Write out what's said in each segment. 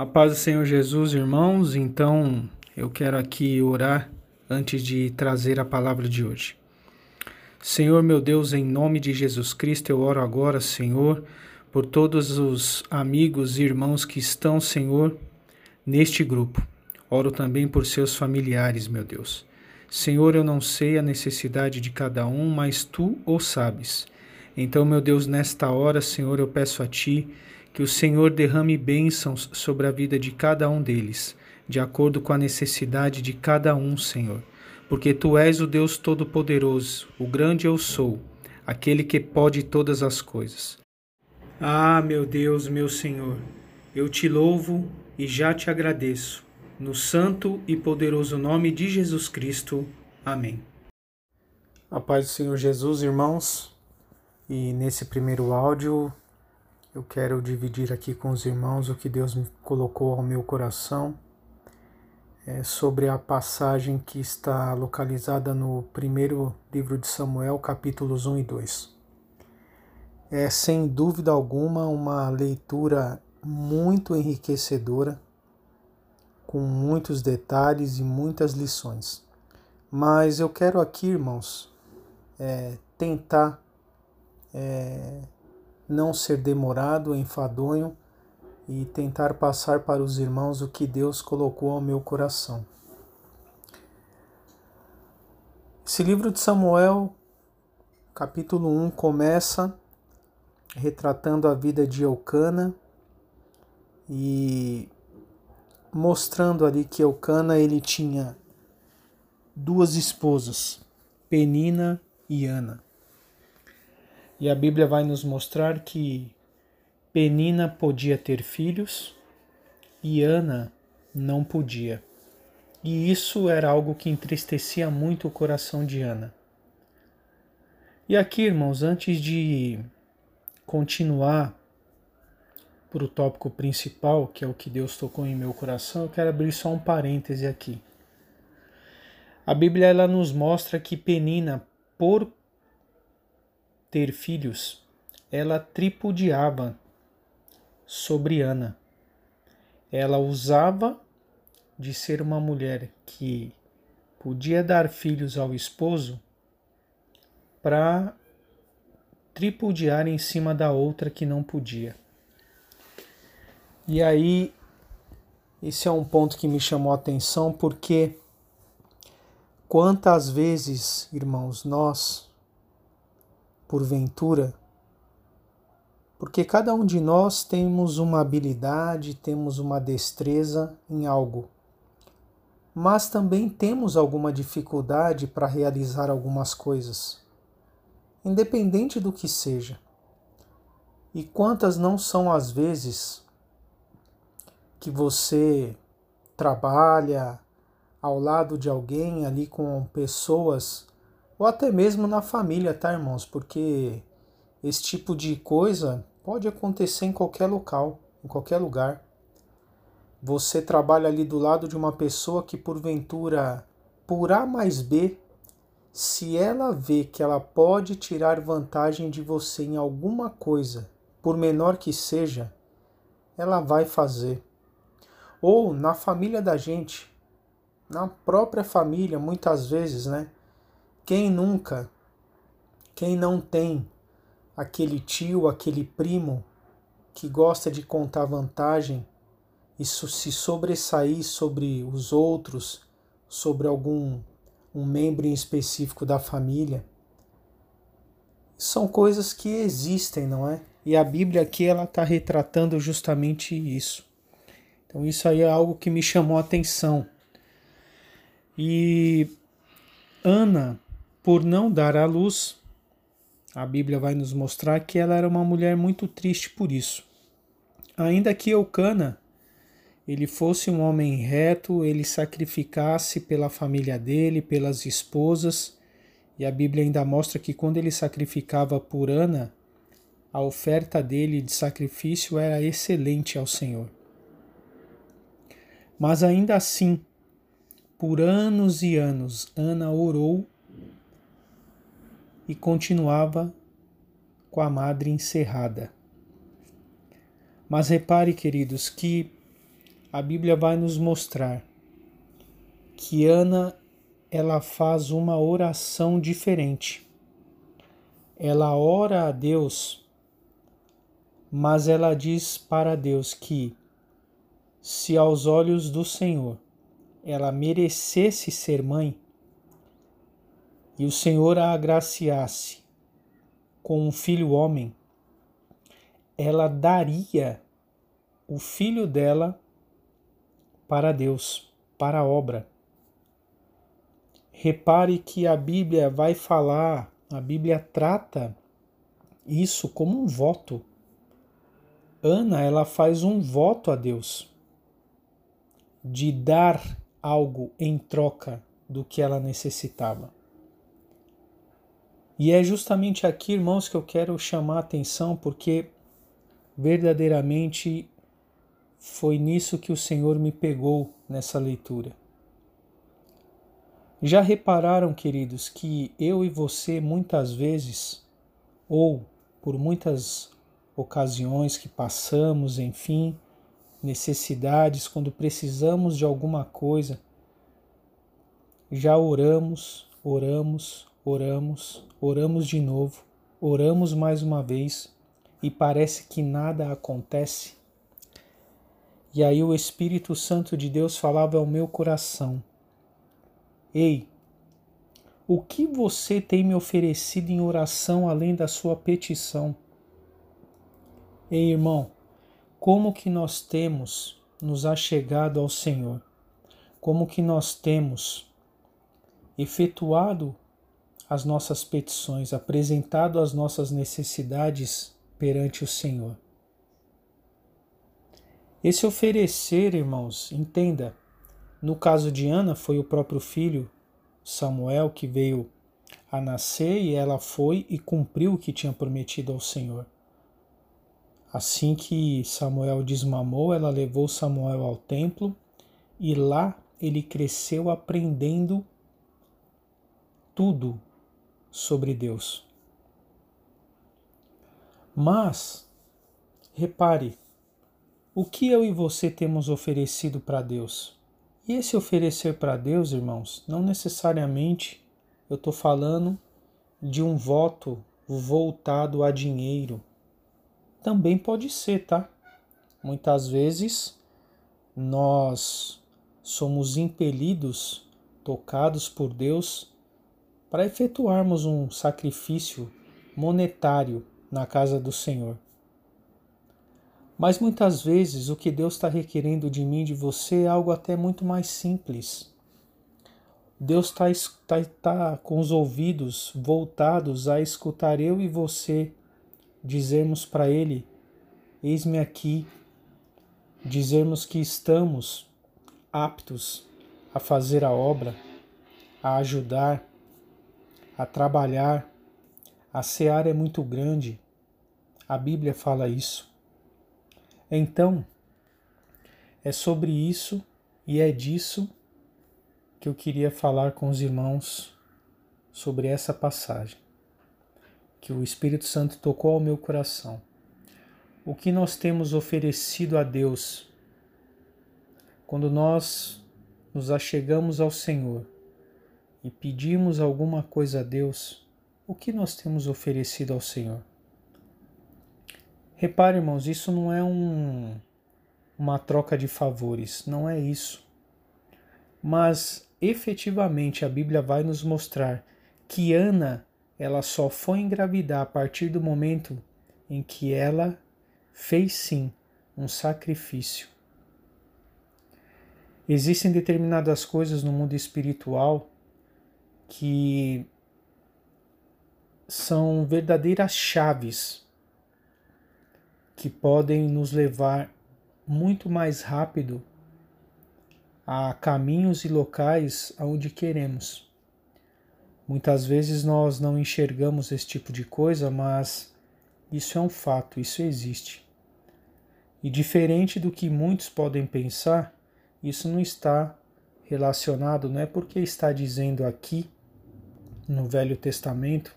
A paz do Senhor Jesus, irmãos. Então, eu quero aqui orar antes de trazer a palavra de hoje. Senhor meu Deus, em nome de Jesus Cristo, eu oro agora, Senhor, por todos os amigos e irmãos que estão, Senhor, neste grupo. Oro também por seus familiares, meu Deus. Senhor, eu não sei a necessidade de cada um, mas tu o sabes. Então, meu Deus, nesta hora, Senhor, eu peço a ti que o Senhor derrame bênçãos sobre a vida de cada um deles, de acordo com a necessidade de cada um, Senhor. Porque tu és o Deus Todo-Poderoso, o grande eu sou, aquele que pode todas as coisas. Ah, meu Deus, meu Senhor, eu te louvo e já te agradeço. No santo e poderoso nome de Jesus Cristo. Amém. A paz do Senhor Jesus, irmãos. E nesse primeiro áudio eu quero dividir aqui com os irmãos o que Deus me colocou ao meu coração é, sobre a passagem que está localizada no primeiro livro de Samuel, capítulos 1 e 2. É sem dúvida alguma uma leitura muito enriquecedora, com muitos detalhes e muitas lições. Mas eu quero aqui, irmãos, é, tentar é, não ser demorado, enfadonho e tentar passar para os irmãos o que Deus colocou ao meu coração. Esse livro de Samuel, capítulo 1, começa retratando a vida de Eucana e mostrando ali que Eucana ele tinha duas esposas, Penina e Ana. E a Bíblia vai nos mostrar que Penina podia ter filhos e Ana não podia. E isso era algo que entristecia muito o coração de Ana. E aqui, irmãos, antes de continuar para o tópico principal, que é o que Deus tocou em meu coração, eu quero abrir só um parêntese aqui. A Bíblia ela nos mostra que Penina, por ter filhos, ela tripudiava sobre Ana. Ela usava de ser uma mulher que podia dar filhos ao esposo para tripudiar em cima da outra que não podia. E aí, esse é um ponto que me chamou a atenção porque quantas vezes, irmãos, nós porventura, porque cada um de nós temos uma habilidade, temos uma destreza em algo, mas também temos alguma dificuldade para realizar algumas coisas, independente do que seja. E quantas não são as vezes que você trabalha ao lado de alguém ali com pessoas ou até mesmo na família, tá, irmãos? Porque esse tipo de coisa pode acontecer em qualquer local, em qualquer lugar. Você trabalha ali do lado de uma pessoa que, porventura, por A mais B, se ela vê que ela pode tirar vantagem de você em alguma coisa, por menor que seja, ela vai fazer. Ou na família da gente, na própria família, muitas vezes, né? Quem nunca, quem não tem aquele tio, aquele primo que gosta de contar vantagem e se sobressair sobre os outros, sobre algum um membro em específico da família? São coisas que existem, não é? E a Bíblia aqui ela está retratando justamente isso. Então isso aí é algo que me chamou a atenção. E Ana, por não dar à luz, a Bíblia vai nos mostrar que ela era uma mulher muito triste por isso. Ainda que Eucana ele fosse um homem reto, ele sacrificasse pela família dele, pelas esposas, e a Bíblia ainda mostra que quando ele sacrificava por Ana, a oferta dele de sacrifício era excelente ao Senhor. Mas ainda assim, por anos e anos, Ana orou e continuava com a madre encerrada. Mas repare, queridos, que a Bíblia vai nos mostrar que Ana ela faz uma oração diferente. Ela ora a Deus, mas ela diz para Deus que se aos olhos do Senhor ela merecesse ser mãe e o Senhor a agraciasse com um filho homem, ela daria o filho dela para Deus, para a obra. Repare que a Bíblia vai falar, a Bíblia trata isso como um voto. Ana, ela faz um voto a Deus de dar algo em troca do que ela necessitava. E é justamente aqui, irmãos, que eu quero chamar a atenção, porque verdadeiramente foi nisso que o Senhor me pegou nessa leitura. Já repararam, queridos, que eu e você muitas vezes, ou por muitas ocasiões que passamos, enfim, necessidades, quando precisamos de alguma coisa, já oramos, oramos, oramos, oramos de novo, oramos mais uma vez e parece que nada acontece? E aí o Espírito Santo de Deus falava ao meu coração: Ei, o que você tem me oferecido em oração além da sua petição? Ei, irmão, como que nós temos nos achegado ao Senhor? Como que nós temos efetuado as nossas petições, apresentado as nossas necessidades perante o Senhor? Esse oferecer, irmãos, entenda, no caso de Ana, foi o próprio filho Samuel que veio a nascer e ela foi e cumpriu o que tinha prometido ao Senhor. Assim que Samuel desmamou, ela levou Samuel ao templo e lá ele cresceu aprendendo tudo sobre Deus. Mas, repare, o que eu e você temos oferecido para Deus? E esse oferecer para Deus, irmãos, não necessariamente eu estou falando de um voto voltado a dinheiro. Também pode ser, tá? Muitas vezes nós somos impelidos, tocados por Deus, para efetuarmos um sacrifício monetário na casa do Senhor. Mas muitas vezes o que Deus está requerendo de mim, de você, é algo até muito mais simples. Deus está tá, tá com os ouvidos voltados a escutar eu e você dizermos para Ele: Eis-me aqui, dizermos que estamos aptos a fazer a obra, a ajudar, a trabalhar. A seara é muito grande, a Bíblia fala isso. Então, é sobre isso e é disso que eu queria falar com os irmãos sobre essa passagem, que o Espírito Santo tocou ao meu coração. O que nós temos oferecido a Deus quando nós nos achegamos ao Senhor e pedimos alguma coisa a Deus, o que nós temos oferecido ao Senhor? Repare, irmãos, isso não é um, uma troca de favores, não é isso. Mas efetivamente a Bíblia vai nos mostrar que Ana ela só foi engravidar a partir do momento em que ela fez sim um sacrifício. Existem determinadas coisas no mundo espiritual que são verdadeiras chaves que podem nos levar muito mais rápido a caminhos e locais aonde queremos. Muitas vezes nós não enxergamos esse tipo de coisa, mas isso é um fato, isso existe. E diferente do que muitos podem pensar, isso não está relacionado, não é porque está dizendo aqui no Velho Testamento,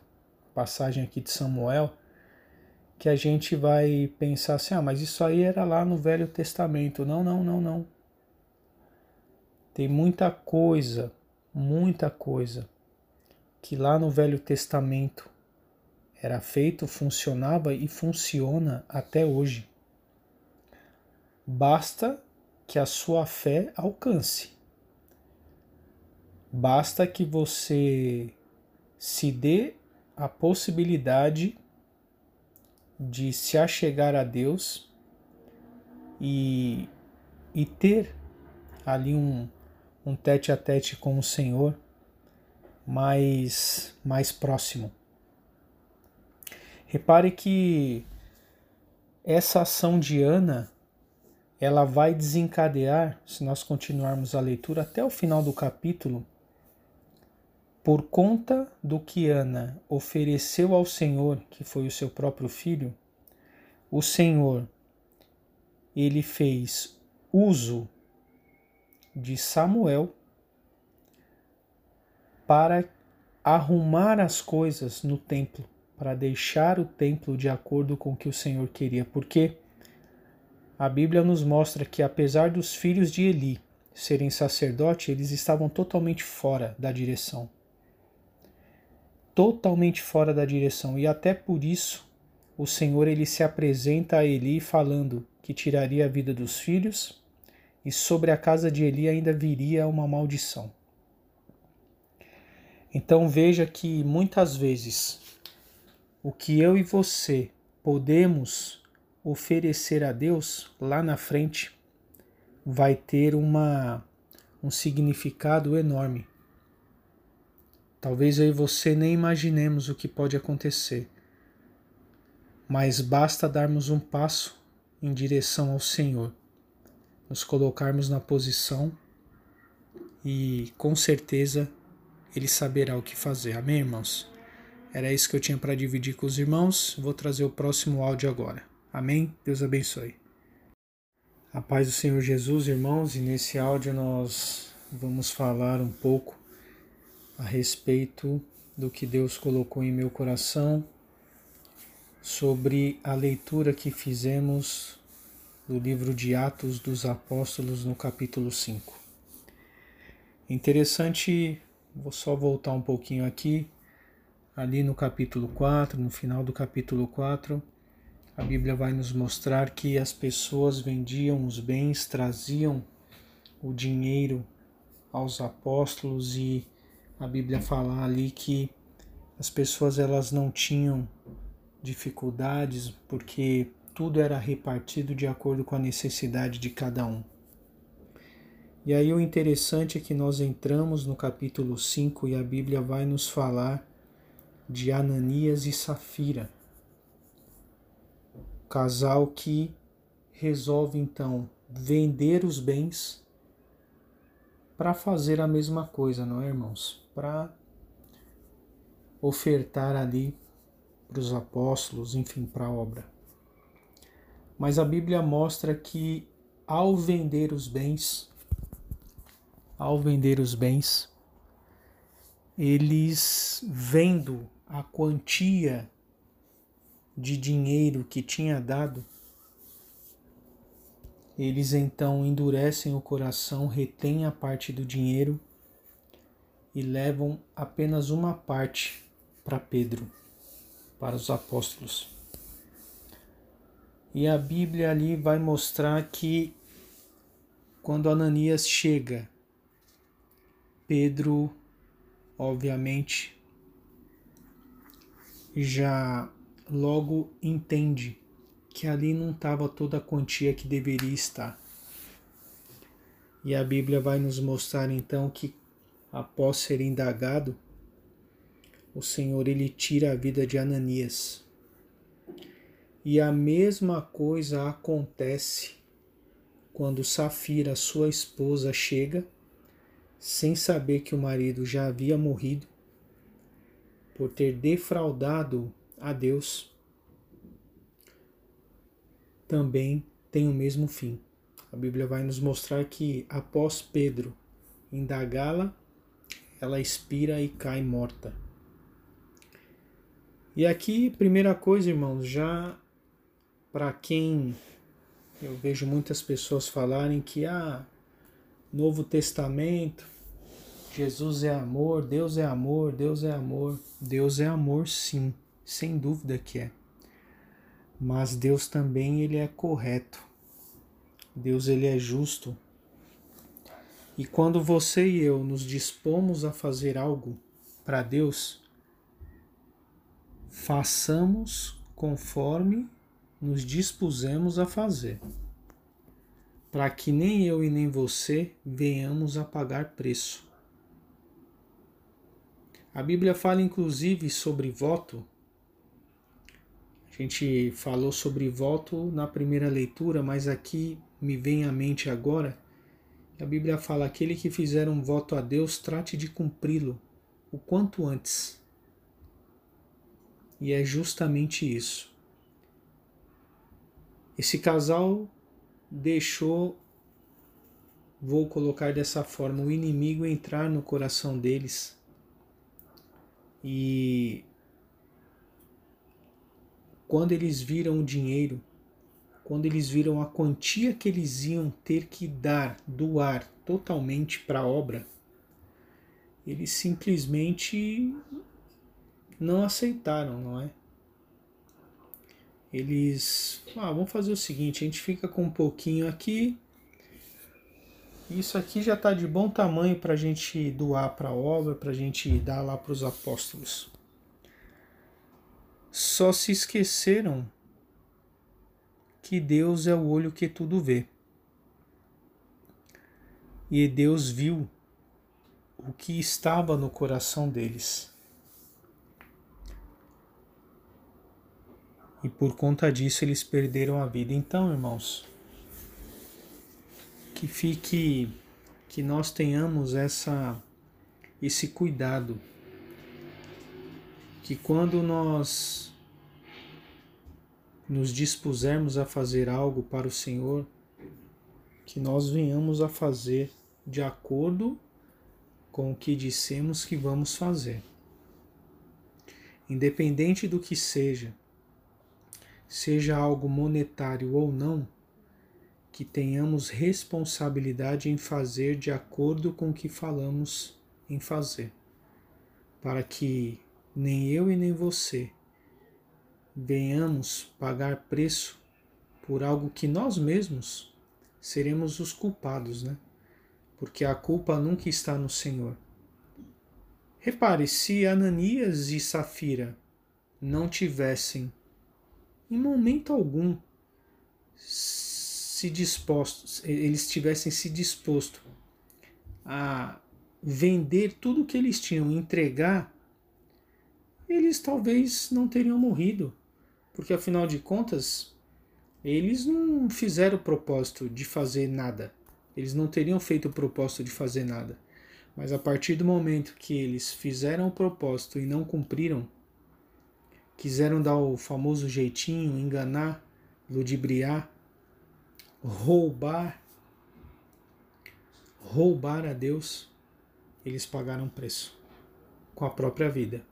passagem aqui de Samuel, que a gente vai pensar assim: ah, mas isso aí era lá no Velho Testamento. Não, não, não, não. Tem muita coisa, muita coisa que lá no Velho Testamento era feito, funcionava e funciona até hoje. Basta que a sua fé alcance. Basta que você se dê a possibilidade de se achegar a Deus e, e ter ali um, um tete a tete com o Senhor mais, mais próximo. Repare que essa ação de Ana ela vai desencadear, se nós continuarmos a leitura até o final do capítulo, por conta do que Ana ofereceu ao Senhor, que foi o seu próprio filho, o Senhor ele fez uso de Samuel para arrumar as coisas no templo, para deixar o templo de acordo com o que o Senhor queria, porque a Bíblia nos mostra que apesar dos filhos de Eli serem sacerdotes, eles estavam totalmente fora da direção. Totalmente fora da direção, e até por isso o Senhor ele se apresenta a Eli falando que tiraria a vida dos filhos e sobre a casa de Eli ainda viria uma maldição. Então veja que muitas vezes o que eu e você podemos oferecer a Deus lá na frente vai ter uma um significado enorme. Talvez eu e você nem imaginemos o que pode acontecer, mas basta darmos um passo em direção ao Senhor, nos colocarmos na posição e com certeza ele saberá o que fazer. Amém, irmãos? Era isso que eu tinha para dividir com os irmãos. Vou trazer o próximo áudio agora. Amém? Deus abençoe. A paz do Senhor Jesus, irmãos, e nesse áudio nós vamos falar um pouco a respeito do que Deus colocou em meu coração sobre a leitura que fizemos do livro de Atos dos Apóstolos no capítulo 5. Interessante Vou só voltar um pouquinho aqui. Ali no capítulo 4, no final do capítulo 4, a Bíblia vai nos mostrar que as pessoas vendiam os bens, traziam o dinheiro aos apóstolos e a Bíblia fala ali que as pessoas elas não tinham dificuldades porque tudo era repartido de acordo com a necessidade de cada um. E aí o interessante é que nós entramos no capítulo 5 e a Bíblia vai nos falar de Ananias e Safira. Casal que resolve então vender os bens para fazer a mesma coisa, não é, irmãos? Para ofertar ali para os apóstolos, enfim, para a obra. Mas a Bíblia mostra que ao vender os bens, ao vender os bens, eles vendo a quantia de dinheiro que tinha dado, eles então endurecem o coração, retêm a parte do dinheiro e levam apenas uma parte para Pedro, para os apóstolos. E a Bíblia ali vai mostrar que quando Ananias chega Pedro, obviamente, já logo entende que ali não estava toda a quantia que deveria estar. E a Bíblia vai nos mostrar então que após ser indagado, o Senhor ele tira a vida de Ananias. E a mesma coisa acontece quando Safira, sua esposa, chega sem saber que o marido já havia morrido, por ter defraudado a Deus, também tem o mesmo fim. A Bíblia vai nos mostrar que após Pedro indagá-la, ela expira e cai morta. E aqui, primeira coisa, irmãos, já para quem eu vejo muitas pessoas falarem que ah, Novo Testamento, Jesus é amor, Deus é amor, Deus é amor. Deus é amor, sim, sem dúvida que é. Mas Deus também ele é correto. Deus ele é justo. E quando você e eu nos dispomos a fazer algo para Deus, façamos conforme nos dispusemos a fazer, para que nem eu e nem você venhamos a pagar preço. A Bíblia fala inclusive sobre voto. A gente falou sobre voto na primeira leitura, mas aqui me vem à mente agora. A Bíblia fala: aquele que fizer um voto a Deus, trate de cumpri-lo o quanto antes. E é justamente isso. Esse casal deixou, vou colocar dessa forma, o inimigo entrar no coração deles e quando eles viram o dinheiro, quando eles viram a quantia que eles iam ter que dar, doar totalmente para a obra, eles simplesmente não aceitaram, não é? Eles, ah, vamos fazer o seguinte, a gente fica com um pouquinho aqui, isso aqui já está de bom tamanho para a gente doar para a obra, para a gente dar lá para os apóstolos. Só se esqueceram que Deus é o olho que tudo vê. E Deus viu o que estava no coração deles. E por conta disso eles perderam a vida. Então, irmãos, que fique que nós tenhamos essa esse cuidado que quando nós nos dispusermos a fazer algo para o Senhor, que nós venhamos a fazer de acordo com o que dissemos que vamos fazer. Independente do que seja, seja algo monetário ou não, que tenhamos responsabilidade em fazer de acordo com o que falamos em fazer, para que nem eu e nem você venhamos pagar preço por algo que nós mesmos seremos os culpados, né? Porque a culpa nunca está no Senhor. Repare, se Ananias e Safira não tivessem, em momento algum, se dispostos, eles tivessem se disposto a vender tudo que eles tinham, entregar, eles talvez não teriam morrido, porque afinal de contas, eles não fizeram o propósito de fazer nada. Eles não teriam feito o propósito de fazer nada. Mas a partir do momento que eles fizeram o propósito e não cumpriram, quiseram dar o famoso jeitinho, enganar, ludibriar, roubar, roubar a Deus, eles pagaram preço com a própria vida.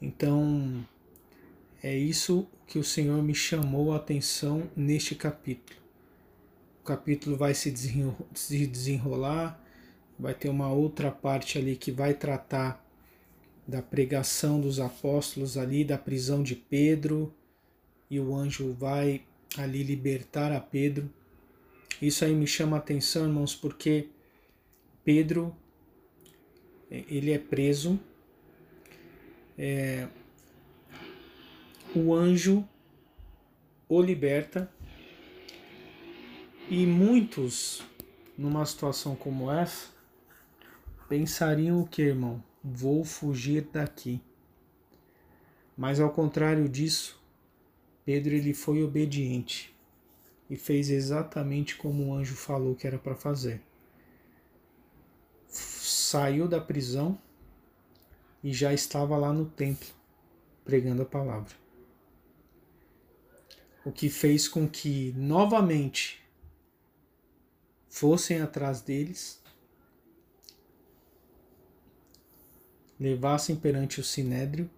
Então, é isso que o Senhor me chamou a atenção neste capítulo. O capítulo vai se desenrolar, vai ter uma outra parte ali que vai tratar da pregação dos apóstolos ali, da prisão de Pedro, e o anjo vai ali libertar a Pedro. Isso aí me chama a atenção, irmãos, porque Pedro ele é preso, é, o anjo o liberta e muitos numa situação como essa pensariam o que, irmão? Vou fugir daqui. Mas ao contrário disso, Pedro ele foi obediente e fez exatamente como o anjo falou que era para fazer. Saiu da prisão e já estava lá no templo pregando a palavra. O que fez com que novamente fossem atrás deles, levassem perante o sinédrio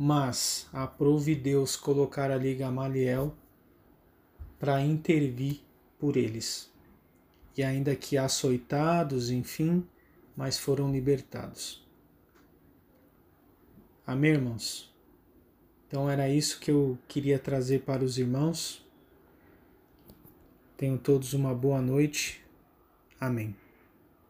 mas aprove Deus colocar ali Gamaliel para intervir por eles. e ainda que açoitados, enfim, mas foram libertados. Amém, irmãos? Então era isso que eu queria trazer para os irmãos. Tenham todos uma boa noite. Amém.